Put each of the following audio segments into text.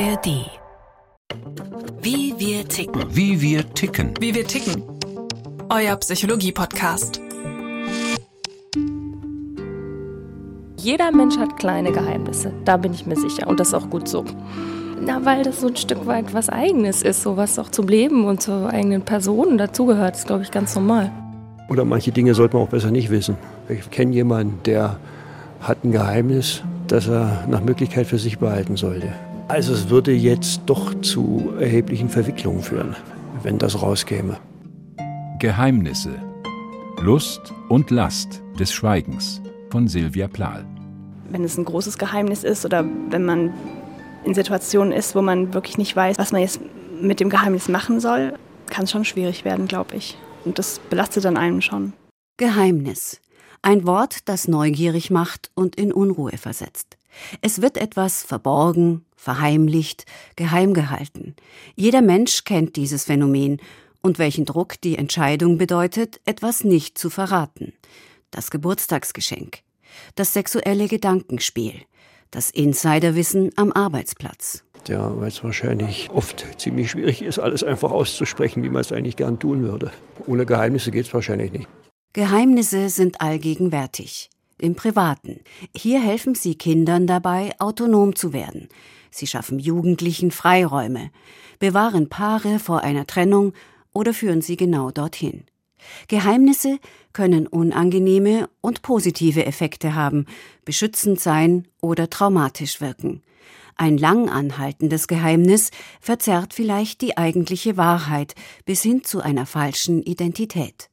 ARD. Wie wir ticken. Wie wir ticken. Wie wir ticken. Euer Psychologie-Podcast. Jeder Mensch hat kleine Geheimnisse, da bin ich mir sicher. Und das ist auch gut so. Na, weil das so ein Stück weit was Eigenes ist, so was auch zum Leben und zur eigenen Person dazugehört, ist, glaube ich, ganz normal. Oder manche Dinge sollte man auch besser nicht wissen. Ich kenne jemanden, der hat ein Geheimnis, das er nach Möglichkeit für sich behalten sollte. Also es würde jetzt doch zu erheblichen Verwicklungen führen, wenn das rauskäme. Geheimnisse. Lust und Last des Schweigens von Silvia Plahl. Wenn es ein großes Geheimnis ist oder wenn man in Situationen ist, wo man wirklich nicht weiß, was man jetzt mit dem Geheimnis machen soll, kann es schon schwierig werden, glaube ich. Und das belastet dann einen schon. Geheimnis. Ein Wort, das neugierig macht und in Unruhe versetzt. Es wird etwas verborgen, verheimlicht, geheim gehalten. Jeder Mensch kennt dieses Phänomen und welchen Druck die Entscheidung bedeutet, etwas nicht zu verraten. Das Geburtstagsgeschenk, das sexuelle Gedankenspiel, das Insiderwissen am Arbeitsplatz. Ja, weil es wahrscheinlich oft ziemlich schwierig ist, alles einfach auszusprechen, wie man es eigentlich gern tun würde. Ohne Geheimnisse geht es wahrscheinlich nicht. Geheimnisse sind allgegenwärtig. Im Privaten. Hier helfen sie Kindern dabei, autonom zu werden. Sie schaffen Jugendlichen Freiräume, bewahren Paare vor einer Trennung oder führen sie genau dorthin. Geheimnisse können unangenehme und positive Effekte haben, beschützend sein oder traumatisch wirken. Ein lang anhaltendes Geheimnis verzerrt vielleicht die eigentliche Wahrheit bis hin zu einer falschen Identität.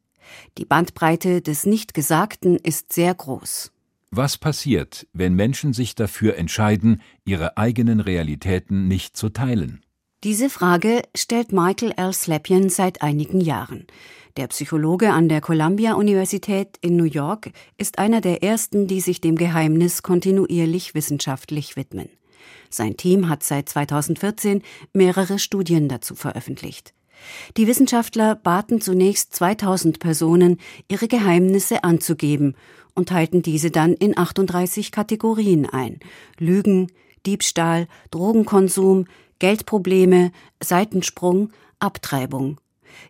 Die Bandbreite des Nichtgesagten ist sehr groß. Was passiert, wenn Menschen sich dafür entscheiden, ihre eigenen Realitäten nicht zu teilen? Diese Frage stellt Michael L. Slepian seit einigen Jahren. Der Psychologe an der Columbia-Universität in New York ist einer der ersten, die sich dem Geheimnis kontinuierlich wissenschaftlich widmen. Sein Team hat seit 2014 mehrere Studien dazu veröffentlicht. Die Wissenschaftler baten zunächst 2000 Personen, ihre Geheimnisse anzugeben und teilten diese dann in 38 Kategorien ein. Lügen, Diebstahl, Drogenkonsum, Geldprobleme, Seitensprung, Abtreibung.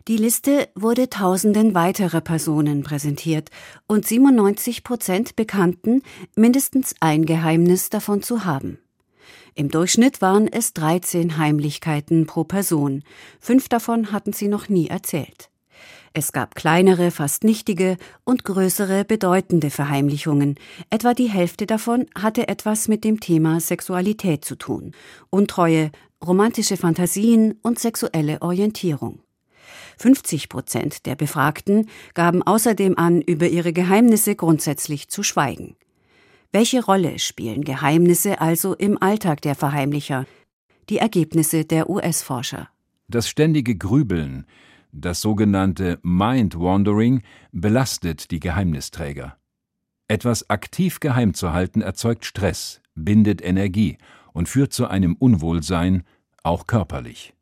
Die Liste wurde tausenden weiterer Personen präsentiert und 97 Prozent bekannten, mindestens ein Geheimnis davon zu haben. Im Durchschnitt waren es 13 Heimlichkeiten pro Person. Fünf davon hatten sie noch nie erzählt. Es gab kleinere, fast nichtige und größere, bedeutende Verheimlichungen. Etwa die Hälfte davon hatte etwas mit dem Thema Sexualität zu tun. Untreue, romantische Fantasien und sexuelle Orientierung. 50 Prozent der Befragten gaben außerdem an, über ihre Geheimnisse grundsätzlich zu schweigen. Welche Rolle spielen Geheimnisse also im Alltag der Verheimlicher? Die Ergebnisse der US-Forscher. Das ständige Grübeln, das sogenannte Mind Wandering, belastet die Geheimnisträger. Etwas aktiv geheim zu halten erzeugt Stress, bindet Energie und führt zu einem Unwohlsein, auch körperlich.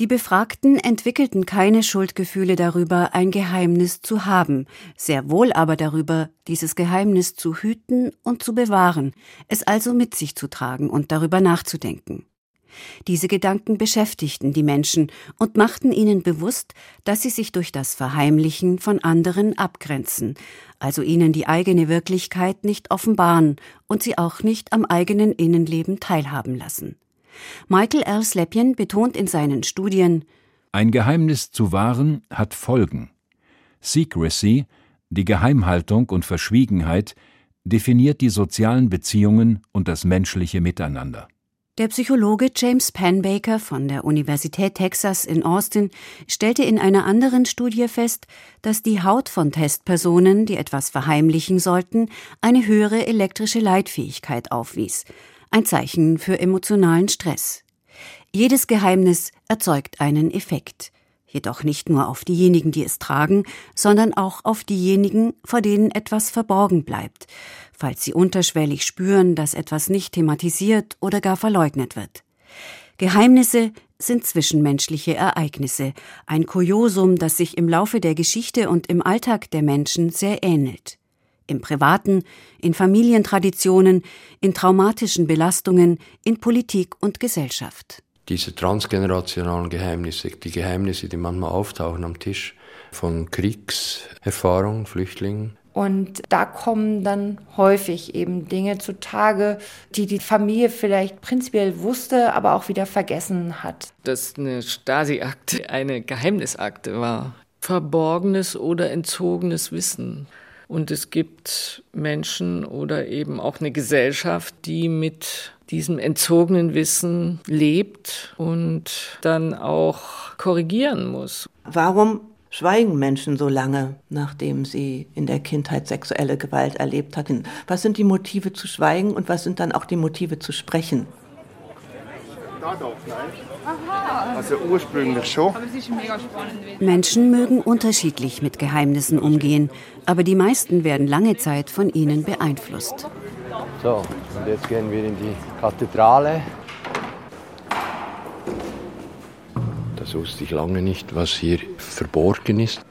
Die Befragten entwickelten keine Schuldgefühle darüber, ein Geheimnis zu haben, sehr wohl aber darüber, dieses Geheimnis zu hüten und zu bewahren, es also mit sich zu tragen und darüber nachzudenken. Diese Gedanken beschäftigten die Menschen und machten ihnen bewusst, dass sie sich durch das Verheimlichen von anderen abgrenzen, also ihnen die eigene Wirklichkeit nicht offenbaren und sie auch nicht am eigenen Innenleben teilhaben lassen. Michael L. Slepian betont in seinen Studien, ein Geheimnis zu wahren hat Folgen. Secrecy, die Geheimhaltung und Verschwiegenheit, definiert die sozialen Beziehungen und das menschliche Miteinander. Der Psychologe James Penbaker von der Universität Texas in Austin stellte in einer anderen Studie fest, dass die Haut von Testpersonen, die etwas verheimlichen sollten, eine höhere elektrische Leitfähigkeit aufwies, ein Zeichen für emotionalen Stress. Jedes Geheimnis erzeugt einen Effekt, jedoch nicht nur auf diejenigen, die es tragen, sondern auch auf diejenigen, vor denen etwas verborgen bleibt, falls sie unterschwellig spüren, dass etwas nicht thematisiert oder gar verleugnet wird. Geheimnisse sind zwischenmenschliche Ereignisse, ein Kuriosum, das sich im Laufe der Geschichte und im Alltag der Menschen sehr ähnelt im Privaten, in Familientraditionen, in traumatischen Belastungen, in Politik und Gesellschaft. diese transgenerationalen Geheimnisse, die Geheimnisse, die manchmal auftauchen am Tisch von Kriegserfahrungen, Flüchtlingen. Und da kommen dann häufig eben Dinge zutage, die die Familie vielleicht prinzipiell wusste, aber auch wieder vergessen hat. Dass eine Stasi-Akte eine Geheimnisakte war. Verborgenes oder entzogenes Wissen. Und es gibt Menschen oder eben auch eine Gesellschaft, die mit diesem entzogenen Wissen lebt und dann auch korrigieren muss. Warum schweigen Menschen so lange, nachdem sie in der Kindheit sexuelle Gewalt erlebt hatten? Was sind die Motive zu schweigen und was sind dann auch die Motive zu sprechen? Also ursprünglich schon. Menschen mögen unterschiedlich mit Geheimnissen umgehen, aber die meisten werden lange Zeit von ihnen beeinflusst. So, und jetzt gehen wir in die Kathedrale. Das wusste ich lange nicht, was hier verborgen ist.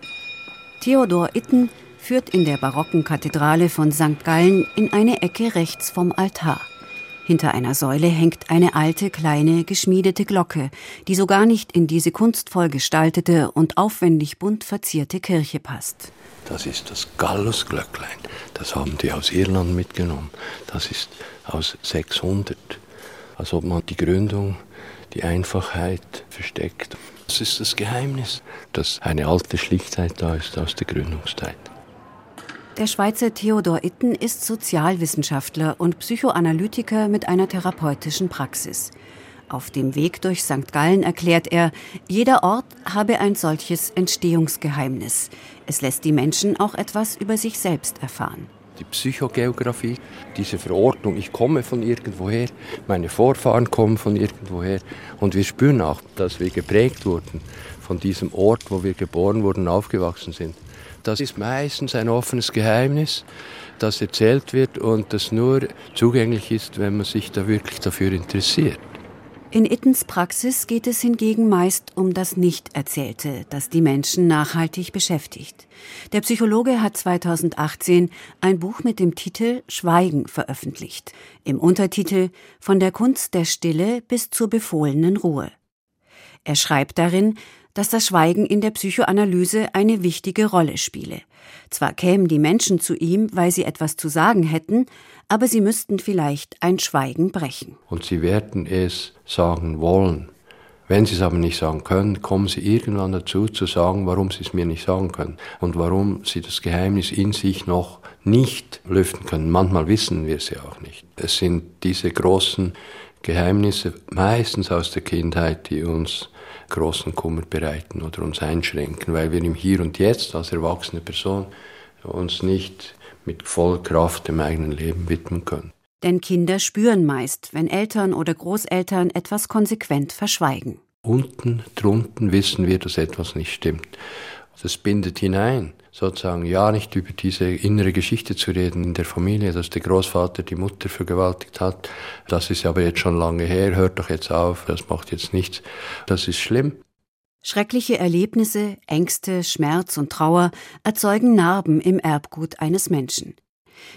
Theodor Itten führt in der barocken Kathedrale von St. Gallen in eine Ecke rechts vom Altar. Hinter einer Säule hängt eine alte, kleine, geschmiedete Glocke, die so gar nicht in diese kunstvoll gestaltete und aufwendig bunt verzierte Kirche passt. Das ist das Gallusglöcklein. Das haben die aus Irland mitgenommen. Das ist aus 600. Als ob man die Gründung, die Einfachheit versteckt. Das ist das Geheimnis, dass eine alte Schlichtheit da ist aus der Gründungszeit. Der Schweizer Theodor Itten ist Sozialwissenschaftler und Psychoanalytiker mit einer therapeutischen Praxis. Auf dem Weg durch St. Gallen erklärt er, jeder Ort habe ein solches Entstehungsgeheimnis. Es lässt die Menschen auch etwas über sich selbst erfahren. Die Psychogeografie, diese Verordnung, ich komme von irgendwoher, meine Vorfahren kommen von irgendwoher und wir spüren auch, dass wir geprägt wurden von diesem Ort, wo wir geboren wurden, aufgewachsen sind. Das ist meistens ein offenes Geheimnis, das erzählt wird und das nur zugänglich ist, wenn man sich da wirklich dafür interessiert. In Ittens Praxis geht es hingegen meist um das Nicht-Erzählte, das die Menschen nachhaltig beschäftigt. Der Psychologe hat 2018 ein Buch mit dem Titel Schweigen veröffentlicht. Im Untertitel Von der Kunst der Stille bis zur befohlenen Ruhe. Er schreibt darin, dass das Schweigen in der Psychoanalyse eine wichtige Rolle spiele. Zwar kämen die Menschen zu ihm, weil sie etwas zu sagen hätten, aber sie müssten vielleicht ein Schweigen brechen. Und sie werden es sagen wollen. Wenn sie es aber nicht sagen können, kommen sie irgendwann dazu zu sagen, warum sie es mir nicht sagen können und warum sie das Geheimnis in sich noch nicht lüften können. Manchmal wissen wir es ja auch nicht. Es sind diese großen Geheimnisse, meistens aus der Kindheit, die uns großen Kummer bereiten oder uns einschränken, weil wir im Hier und Jetzt als erwachsene Person uns nicht mit voller Kraft dem eigenen Leben widmen können. Denn Kinder spüren meist, wenn Eltern oder Großeltern etwas konsequent verschweigen. Unten, drunten wissen wir, dass etwas nicht stimmt. Das bindet hinein, sozusagen ja nicht über diese innere Geschichte zu reden in der Familie, dass der Großvater die Mutter vergewaltigt hat. Das ist aber jetzt schon lange her, hört doch jetzt auf, das macht jetzt nichts. Das ist schlimm. Schreckliche Erlebnisse, Ängste, Schmerz und Trauer erzeugen Narben im Erbgut eines Menschen.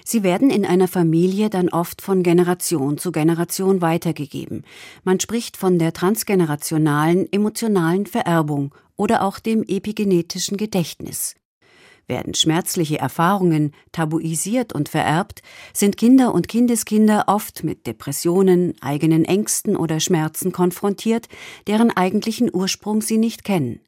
Sie werden in einer Familie dann oft von Generation zu Generation weitergegeben. Man spricht von der transgenerationalen emotionalen Vererbung oder auch dem epigenetischen Gedächtnis. Werden schmerzliche Erfahrungen tabuisiert und vererbt, sind Kinder und Kindeskinder oft mit Depressionen, eigenen Ängsten oder Schmerzen konfrontiert, deren eigentlichen Ursprung sie nicht kennen.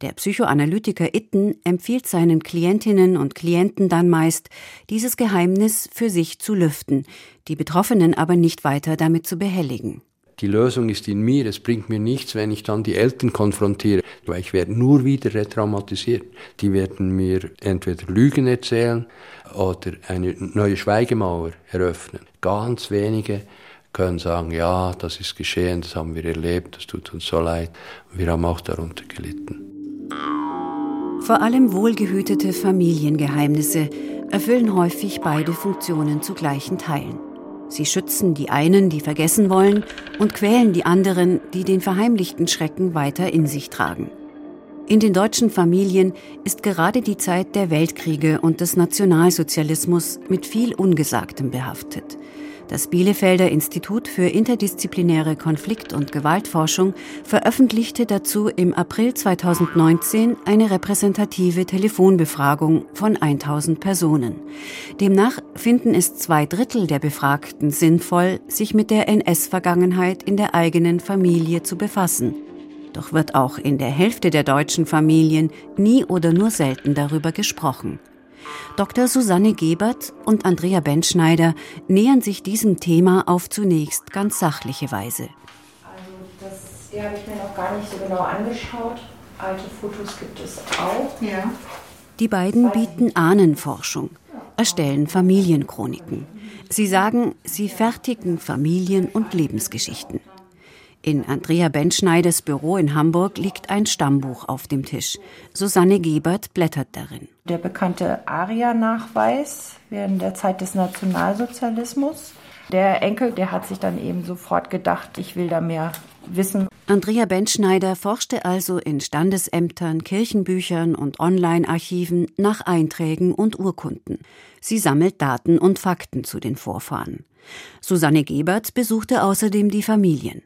Der Psychoanalytiker Itten empfiehlt seinen Klientinnen und Klienten dann meist, dieses Geheimnis für sich zu lüften, die Betroffenen aber nicht weiter damit zu behelligen. Die Lösung ist in mir. Es bringt mir nichts, wenn ich dann die Eltern konfrontiere, weil ich werde nur wieder retraumatisiert. Die werden mir entweder Lügen erzählen oder eine neue Schweigemauer eröffnen. Ganz wenige können sagen, ja, das ist geschehen, das haben wir erlebt, das tut uns so leid. Wir haben auch darunter gelitten. Vor allem wohlgehütete Familiengeheimnisse erfüllen häufig beide Funktionen zu gleichen Teilen. Sie schützen die einen, die vergessen wollen, und quälen die anderen, die den verheimlichten Schrecken weiter in sich tragen. In den deutschen Familien ist gerade die Zeit der Weltkriege und des Nationalsozialismus mit viel Ungesagtem behaftet. Das Bielefelder Institut für interdisziplinäre Konflikt- und Gewaltforschung veröffentlichte dazu im April 2019 eine repräsentative Telefonbefragung von 1000 Personen. Demnach finden es zwei Drittel der Befragten sinnvoll, sich mit der NS-Vergangenheit in der eigenen Familie zu befassen. Doch wird auch in der Hälfte der deutschen Familien nie oder nur selten darüber gesprochen. Dr. Susanne Gebert und Andrea Benschneider nähern sich diesem Thema auf zunächst ganz sachliche Weise. Also das hier habe ich mir noch gar nicht so genau angeschaut. Alte Fotos gibt es auch. Ja. Die beiden bieten Ahnenforschung, erstellen Familienchroniken. Sie sagen, sie fertigen Familien- und Lebensgeschichten. In Andrea Benschneiders Büro in Hamburg liegt ein Stammbuch auf dem Tisch. Susanne Gebert blättert darin. Der bekannte ARIA-Nachweis während der Zeit des Nationalsozialismus. Der Enkel, der hat sich dann eben sofort gedacht, ich will da mehr wissen. Andrea Benschneider forschte also in Standesämtern, Kirchenbüchern und Online-Archiven nach Einträgen und Urkunden. Sie sammelt Daten und Fakten zu den Vorfahren. Susanne Gebert besuchte außerdem die Familien.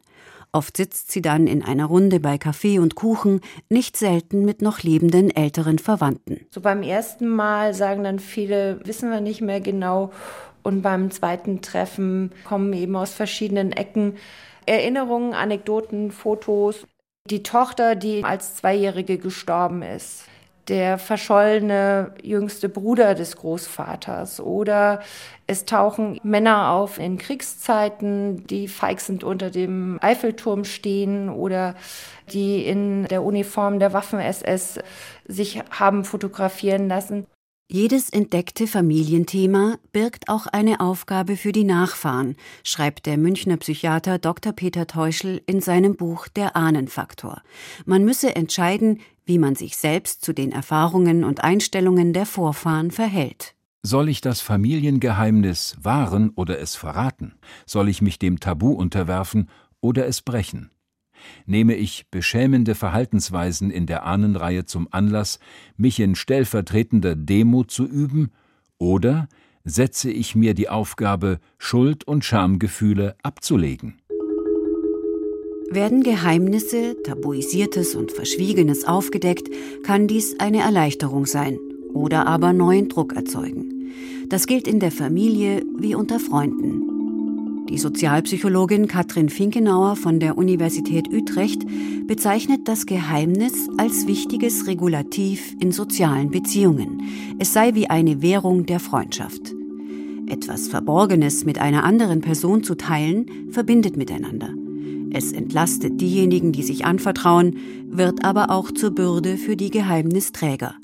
Oft sitzt sie dann in einer Runde bei Kaffee und Kuchen, nicht selten mit noch lebenden älteren Verwandten. So beim ersten Mal sagen dann viele, wissen wir nicht mehr genau. Und beim zweiten Treffen kommen eben aus verschiedenen Ecken Erinnerungen, Anekdoten, Fotos. Die Tochter, die als Zweijährige gestorben ist der verschollene jüngste Bruder des Großvaters oder es tauchen Männer auf in Kriegszeiten, die feixend unter dem Eiffelturm stehen oder die in der Uniform der Waffen-SS sich haben fotografieren lassen. Jedes entdeckte Familienthema birgt auch eine Aufgabe für die Nachfahren, schreibt der Münchner Psychiater Dr. Peter Teuschel in seinem Buch Der Ahnenfaktor. Man müsse entscheiden, wie man sich selbst zu den Erfahrungen und Einstellungen der Vorfahren verhält. Soll ich das Familiengeheimnis wahren oder es verraten? Soll ich mich dem Tabu unterwerfen oder es brechen? Nehme ich beschämende Verhaltensweisen in der Ahnenreihe zum Anlass, mich in stellvertretender Demut zu üben, oder setze ich mir die Aufgabe, Schuld und Schamgefühle abzulegen? Werden Geheimnisse, Tabuisiertes und Verschwiegenes aufgedeckt, kann dies eine Erleichterung sein oder aber neuen Druck erzeugen. Das gilt in der Familie wie unter Freunden. Die Sozialpsychologin Katrin Finkenauer von der Universität Utrecht bezeichnet das Geheimnis als wichtiges Regulativ in sozialen Beziehungen. Es sei wie eine Währung der Freundschaft. Etwas Verborgenes mit einer anderen Person zu teilen, verbindet miteinander. Es entlastet diejenigen, die sich anvertrauen, wird aber auch zur Bürde für die Geheimnisträger.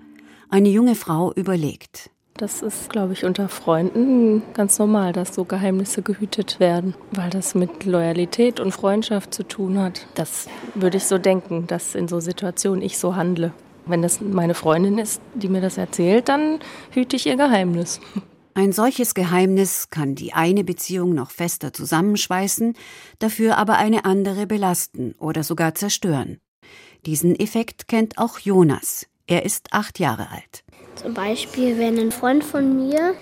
Eine junge Frau überlegt. Das ist, glaube ich, unter Freunden ganz normal, dass so Geheimnisse gehütet werden, weil das mit Loyalität und Freundschaft zu tun hat. Das würde ich so denken, dass in so Situationen ich so handle. Wenn das meine Freundin ist, die mir das erzählt, dann hüte ich ihr Geheimnis. Ein solches Geheimnis kann die eine Beziehung noch fester zusammenschweißen, dafür aber eine andere belasten oder sogar zerstören. Diesen Effekt kennt auch Jonas. Er ist acht Jahre alt. Zum Beispiel, wenn ein Freund von mir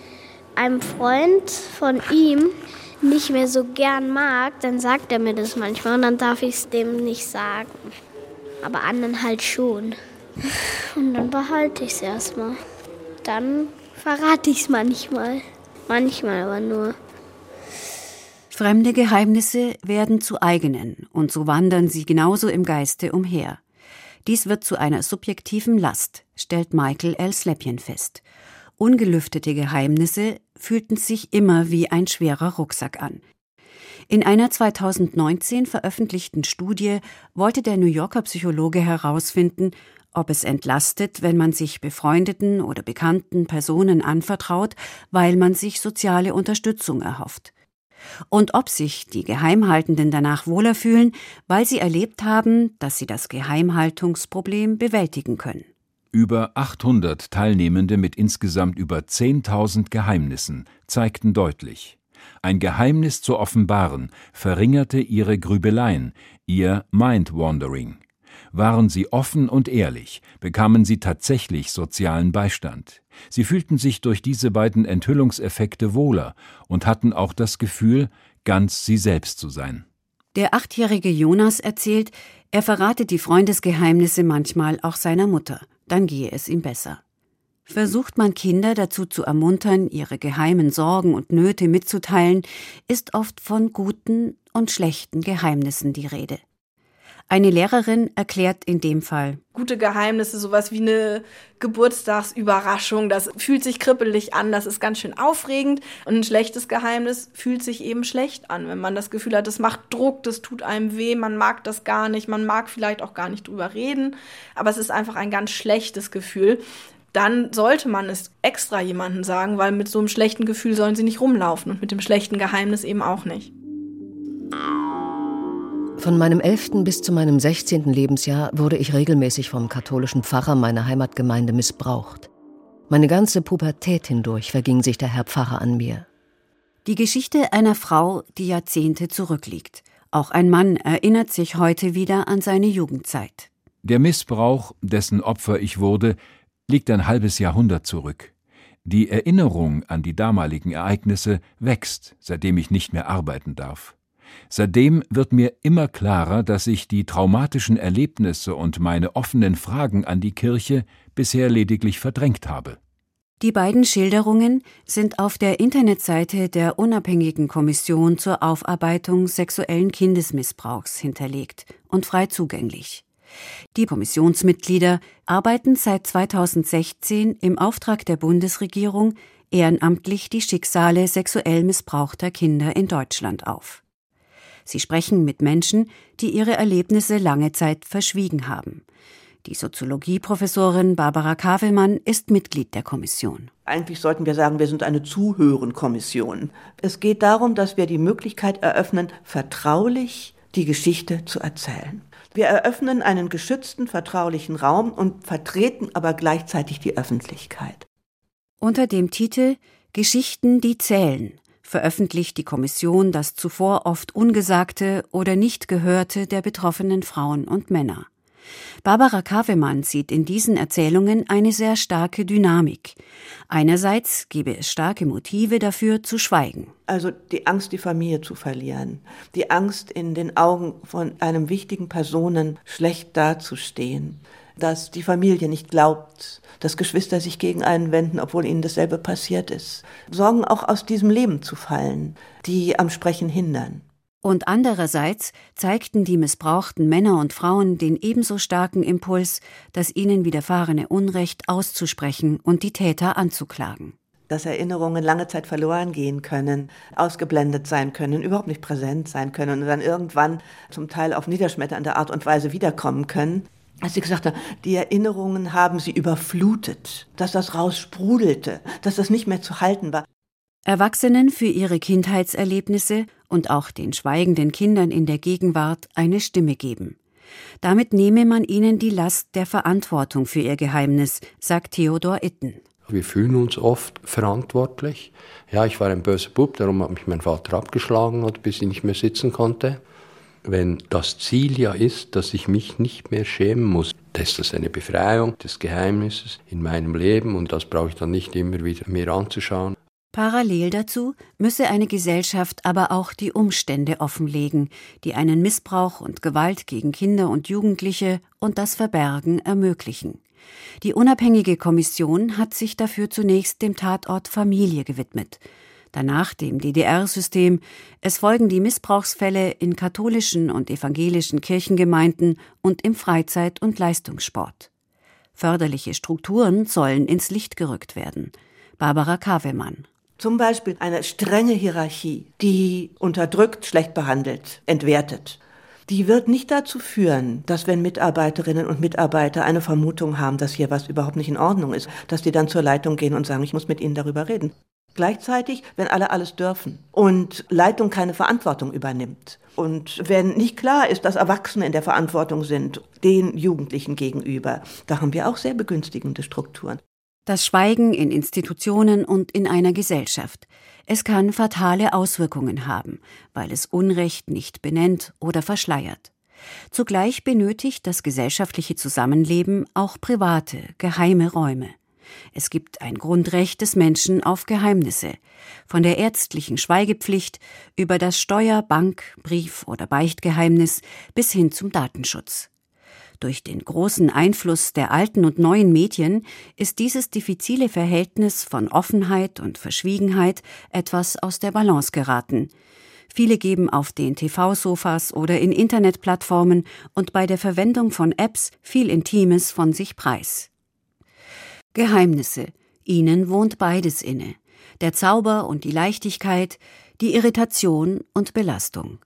einem Freund von ihm nicht mehr so gern mag, dann sagt er mir das manchmal und dann darf ich es dem nicht sagen. Aber anderen halt schon. Und dann behalte ich es erstmal. Dann verrate ich es manchmal. Manchmal aber nur. Fremde Geheimnisse werden zu eigenen und so wandern sie genauso im Geiste umher. Dies wird zu einer subjektiven Last, stellt Michael L. Slepien fest. Ungelüftete Geheimnisse fühlten sich immer wie ein schwerer Rucksack an. In einer 2019 veröffentlichten Studie wollte der New Yorker Psychologe herausfinden, ob es entlastet, wenn man sich befreundeten oder bekannten Personen anvertraut, weil man sich soziale Unterstützung erhofft. Und ob sich die Geheimhaltenden danach wohler fühlen, weil sie erlebt haben, dass sie das Geheimhaltungsproblem bewältigen können. Über 800 Teilnehmende mit insgesamt über 10.000 Geheimnissen zeigten deutlich, ein Geheimnis zu offenbaren verringerte ihre Grübeleien, ihr Mind-Wandering. Waren sie offen und ehrlich, bekamen sie tatsächlich sozialen Beistand. Sie fühlten sich durch diese beiden Enthüllungseffekte wohler und hatten auch das Gefühl, ganz sie selbst zu sein. Der achtjährige Jonas erzählt, er verrate die Freundesgeheimnisse manchmal auch seiner Mutter, dann gehe es ihm besser. Versucht man Kinder dazu zu ermuntern, ihre geheimen Sorgen und Nöte mitzuteilen, ist oft von guten und schlechten Geheimnissen die Rede. Eine Lehrerin erklärt in dem Fall. Gute Geheimnisse, sowas wie eine Geburtstagsüberraschung, das fühlt sich kribbelig an, das ist ganz schön aufregend. Und ein schlechtes Geheimnis fühlt sich eben schlecht an, wenn man das Gefühl hat, das macht Druck, das tut einem weh, man mag das gar nicht, man mag vielleicht auch gar nicht drüber reden, aber es ist einfach ein ganz schlechtes Gefühl dann sollte man es extra jemandem sagen, weil mit so einem schlechten Gefühl sollen sie nicht rumlaufen und mit dem schlechten Geheimnis eben auch nicht. Von meinem 11. bis zu meinem 16. Lebensjahr wurde ich regelmäßig vom katholischen Pfarrer meiner Heimatgemeinde missbraucht. Meine ganze Pubertät hindurch verging sich der Herr Pfarrer an mir. Die Geschichte einer Frau, die Jahrzehnte zurückliegt. Auch ein Mann erinnert sich heute wieder an seine Jugendzeit. Der Missbrauch, dessen Opfer ich wurde, liegt ein halbes Jahrhundert zurück. Die Erinnerung an die damaligen Ereignisse wächst, seitdem ich nicht mehr arbeiten darf. Seitdem wird mir immer klarer, dass ich die traumatischen Erlebnisse und meine offenen Fragen an die Kirche bisher lediglich verdrängt habe. Die beiden Schilderungen sind auf der Internetseite der unabhängigen Kommission zur Aufarbeitung sexuellen Kindesmissbrauchs hinterlegt und frei zugänglich. Die Kommissionsmitglieder arbeiten seit 2016 im Auftrag der Bundesregierung ehrenamtlich die Schicksale sexuell missbrauchter Kinder in Deutschland auf. Sie sprechen mit Menschen, die ihre Erlebnisse lange Zeit verschwiegen haben. Die Soziologieprofessorin Barbara Kavelmann ist Mitglied der Kommission. Eigentlich sollten wir sagen, wir sind eine Zuhörenkommission. Es geht darum, dass wir die Möglichkeit eröffnen, vertraulich die Geschichte zu erzählen. Wir eröffnen einen geschützten, vertraulichen Raum und vertreten aber gleichzeitig die Öffentlichkeit. Unter dem Titel Geschichten, die zählen veröffentlicht die Kommission das zuvor oft Ungesagte oder nicht Gehörte der betroffenen Frauen und Männer. Barbara Kavemann sieht in diesen Erzählungen eine sehr starke Dynamik. Einerseits gebe es starke Motive dafür zu schweigen. Also die Angst, die Familie zu verlieren, die Angst, in den Augen von einem wichtigen Personen schlecht dazustehen, dass die Familie nicht glaubt, dass Geschwister sich gegen einen wenden, obwohl ihnen dasselbe passiert ist. Sorgen auch aus diesem Leben zu fallen, die am Sprechen hindern. Und andererseits zeigten die missbrauchten Männer und Frauen den ebenso starken Impuls, das ihnen widerfahrene Unrecht auszusprechen und die Täter anzuklagen dass Erinnerungen lange Zeit verloren gehen können, ausgeblendet sein können, überhaupt nicht präsent sein können und dann irgendwann zum Teil auf niederschmetternde Art und Weise wiederkommen können als sie gesagt hat, die Erinnerungen haben sie überflutet, dass das raussprudelte, dass das nicht mehr zu halten war. Erwachsenen für ihre Kindheitserlebnisse und auch den schweigenden Kindern in der Gegenwart eine Stimme geben. Damit nehme man ihnen die Last der Verantwortung für ihr Geheimnis, sagt Theodor Itten. Wir fühlen uns oft verantwortlich. Ja, ich war ein böser Bub, darum hat mich mein Vater abgeschlagen, bis ich nicht mehr sitzen konnte wenn das Ziel ja ist, dass ich mich nicht mehr schämen muss. Das ist das eine Befreiung des Geheimnisses in meinem Leben und das brauche ich dann nicht immer wieder mir anzuschauen. Parallel dazu müsse eine Gesellschaft aber auch die Umstände offenlegen, die einen Missbrauch und Gewalt gegen Kinder und Jugendliche und das Verbergen ermöglichen. Die unabhängige Kommission hat sich dafür zunächst dem Tatort Familie gewidmet danach dem DDR-System, es folgen die Missbrauchsfälle in katholischen und evangelischen Kirchengemeinden und im Freizeit- und Leistungssport. Förderliche Strukturen sollen ins Licht gerückt werden. Barbara Kavemann. Zum Beispiel eine strenge Hierarchie, die unterdrückt, schlecht behandelt, entwertet. Die wird nicht dazu führen, dass wenn Mitarbeiterinnen und Mitarbeiter eine Vermutung haben, dass hier was überhaupt nicht in Ordnung ist, dass die dann zur Leitung gehen und sagen, ich muss mit Ihnen darüber reden. Gleichzeitig, wenn alle alles dürfen und Leitung keine Verantwortung übernimmt und wenn nicht klar ist, dass Erwachsene in der Verantwortung sind, den Jugendlichen gegenüber, da haben wir auch sehr begünstigende Strukturen. Das Schweigen in Institutionen und in einer Gesellschaft. Es kann fatale Auswirkungen haben, weil es Unrecht nicht benennt oder verschleiert. Zugleich benötigt das gesellschaftliche Zusammenleben auch private, geheime Räume. Es gibt ein Grundrecht des Menschen auf Geheimnisse, von der ärztlichen Schweigepflicht über das Steuer-, Bank-, Brief- oder Beichtgeheimnis bis hin zum Datenschutz. Durch den großen Einfluss der alten und neuen Medien ist dieses diffizile Verhältnis von Offenheit und Verschwiegenheit etwas aus der Balance geraten. Viele geben auf den TV-Sofas oder in Internetplattformen und bei der Verwendung von Apps viel Intimes von sich preis. Geheimnisse, ihnen wohnt beides inne. Der Zauber und die Leichtigkeit, die Irritation und Belastung.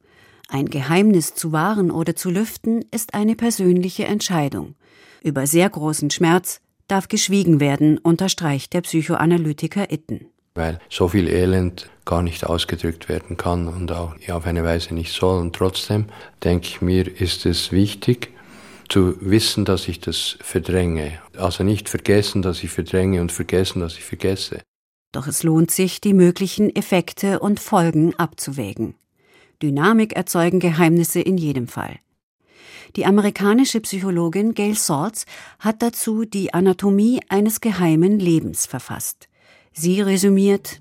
Ein Geheimnis zu wahren oder zu lüften ist eine persönliche Entscheidung. Über sehr großen Schmerz darf geschwiegen werden, unterstreicht der Psychoanalytiker Itten. Weil so viel Elend gar nicht ausgedrückt werden kann und auch auf eine Weise nicht soll. Und trotzdem denke ich mir, ist es wichtig zu wissen, dass ich das verdränge. Also nicht vergessen, dass ich verdränge und vergessen, dass ich vergesse. Doch es lohnt sich, die möglichen Effekte und Folgen abzuwägen. Dynamik erzeugen Geheimnisse in jedem Fall. Die amerikanische Psychologin Gail Saltz hat dazu die Anatomie eines geheimen Lebens verfasst. Sie resümiert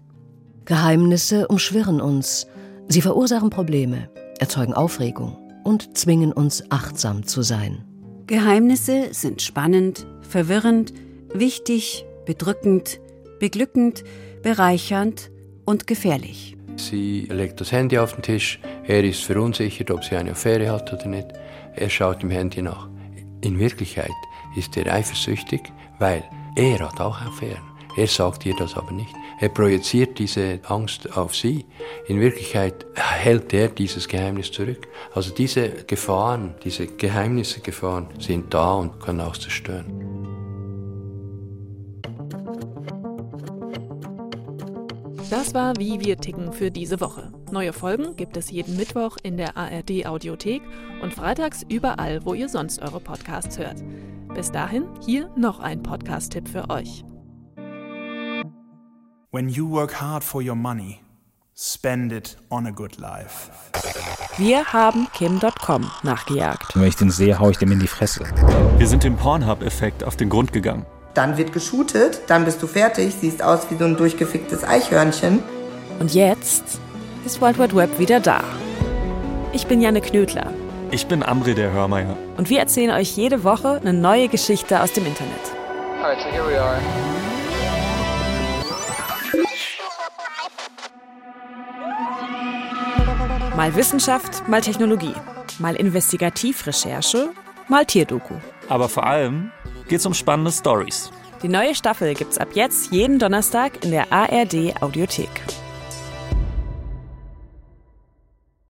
Geheimnisse umschwirren uns, sie verursachen Probleme, erzeugen Aufregung und zwingen uns achtsam zu sein. Geheimnisse sind spannend, verwirrend, wichtig, bedrückend, beglückend, bereichernd und gefährlich. Sie legt das Handy auf den Tisch. Er ist verunsichert, ob sie eine Affäre hat oder nicht. Er schaut im Handy nach. In Wirklichkeit ist er eifersüchtig, weil er hat auch Affären. Er sagt ihr das aber nicht. Er projiziert diese Angst auf sie. In Wirklichkeit hält er dieses Geheimnis zurück. Also diese Gefahren, diese Geheimnisse Gefahren sind da und können auch zerstören. Das war Wie wir ticken für diese Woche. Neue Folgen gibt es jeden Mittwoch in der ARD Audiothek und freitags überall, wo ihr sonst eure Podcasts hört. Bis dahin hier noch ein Podcast-Tipp für euch. When you work hard for your money, spend it on a good life. Wir haben Kim.com nachgejagt. Wenn ich den sehe, hau ich dem in die Fresse. Wir sind dem Pornhub-Effekt auf den Grund gegangen. Dann wird geshootet, dann bist du fertig, siehst aus wie so ein durchgeficktes Eichhörnchen. Und jetzt ist World Wide Web wieder da. Ich bin Janne Knödler. Ich bin Amri der Hörmeier. Und wir erzählen euch jede Woche eine neue Geschichte aus dem Internet. Alright, so here we are. Mal Wissenschaft, mal Technologie, mal Investigativrecherche, mal Tierdoku. Aber vor allem geht's um spannende Stories. Die neue Staffel gibt's ab jetzt jeden Donnerstag in der ARD Audiothek.